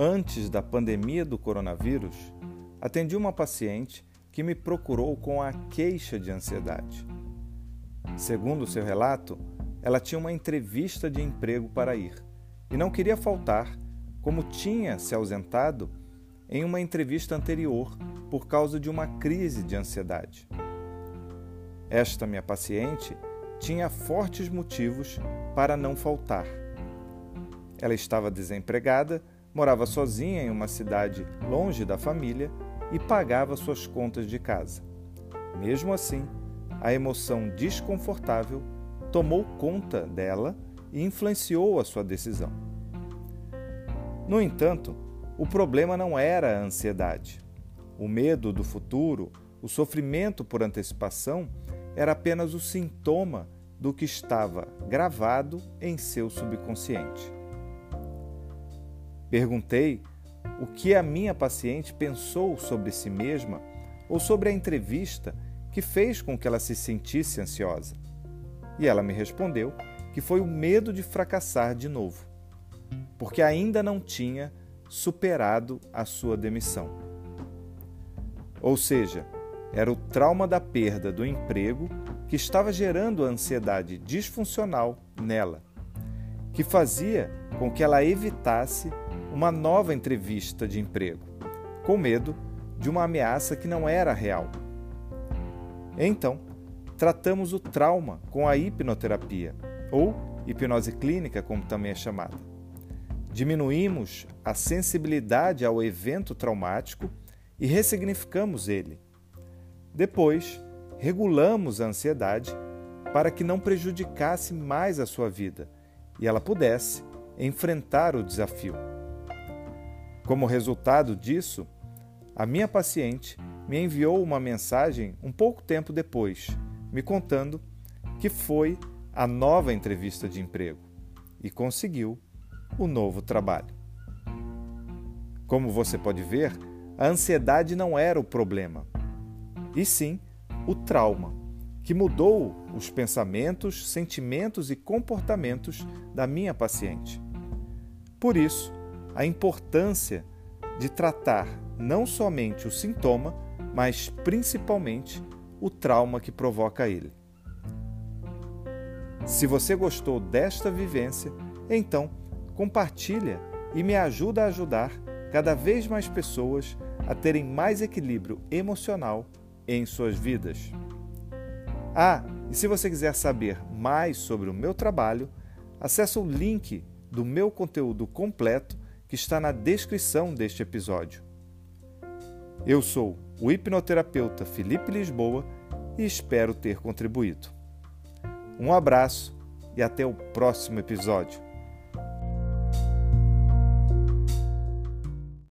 Antes da pandemia do coronavírus, atendi uma paciente que me procurou com a queixa de ansiedade. Segundo seu relato, ela tinha uma entrevista de emprego para ir e não queria faltar, como tinha se ausentado em uma entrevista anterior por causa de uma crise de ansiedade. Esta minha paciente tinha fortes motivos para não faltar. Ela estava desempregada morava sozinha em uma cidade longe da família e pagava suas contas de casa. Mesmo assim, a emoção desconfortável tomou conta dela e influenciou a sua decisão. No entanto, o problema não era a ansiedade. O medo do futuro, o sofrimento por antecipação, era apenas o sintoma do que estava gravado em seu subconsciente. Perguntei o que a minha paciente pensou sobre si mesma ou sobre a entrevista que fez com que ela se sentisse ansiosa. E ela me respondeu que foi o medo de fracassar de novo, porque ainda não tinha superado a sua demissão. Ou seja, era o trauma da perda do emprego que estava gerando a ansiedade disfuncional nela, que fazia com que ela evitasse uma nova entrevista de emprego, com medo de uma ameaça que não era real. Então, tratamos o trauma com a hipnoterapia, ou hipnose clínica, como também é chamada. Diminuímos a sensibilidade ao evento traumático e ressignificamos ele. Depois, regulamos a ansiedade para que não prejudicasse mais a sua vida e ela pudesse enfrentar o desafio. Como resultado disso, a minha paciente me enviou uma mensagem um pouco tempo depois, me contando que foi a nova entrevista de emprego e conseguiu o novo trabalho. Como você pode ver, a ansiedade não era o problema, e sim o trauma, que mudou os pensamentos, sentimentos e comportamentos da minha paciente. Por isso, a importância de tratar não somente o sintoma, mas principalmente o trauma que provoca ele. Se você gostou desta vivência, então compartilha e me ajuda a ajudar cada vez mais pessoas a terem mais equilíbrio emocional em suas vidas. Ah, e se você quiser saber mais sobre o meu trabalho, acesse o link do meu conteúdo completo que está na descrição deste episódio. Eu sou o hipnoterapeuta Felipe Lisboa e espero ter contribuído. Um abraço e até o próximo episódio.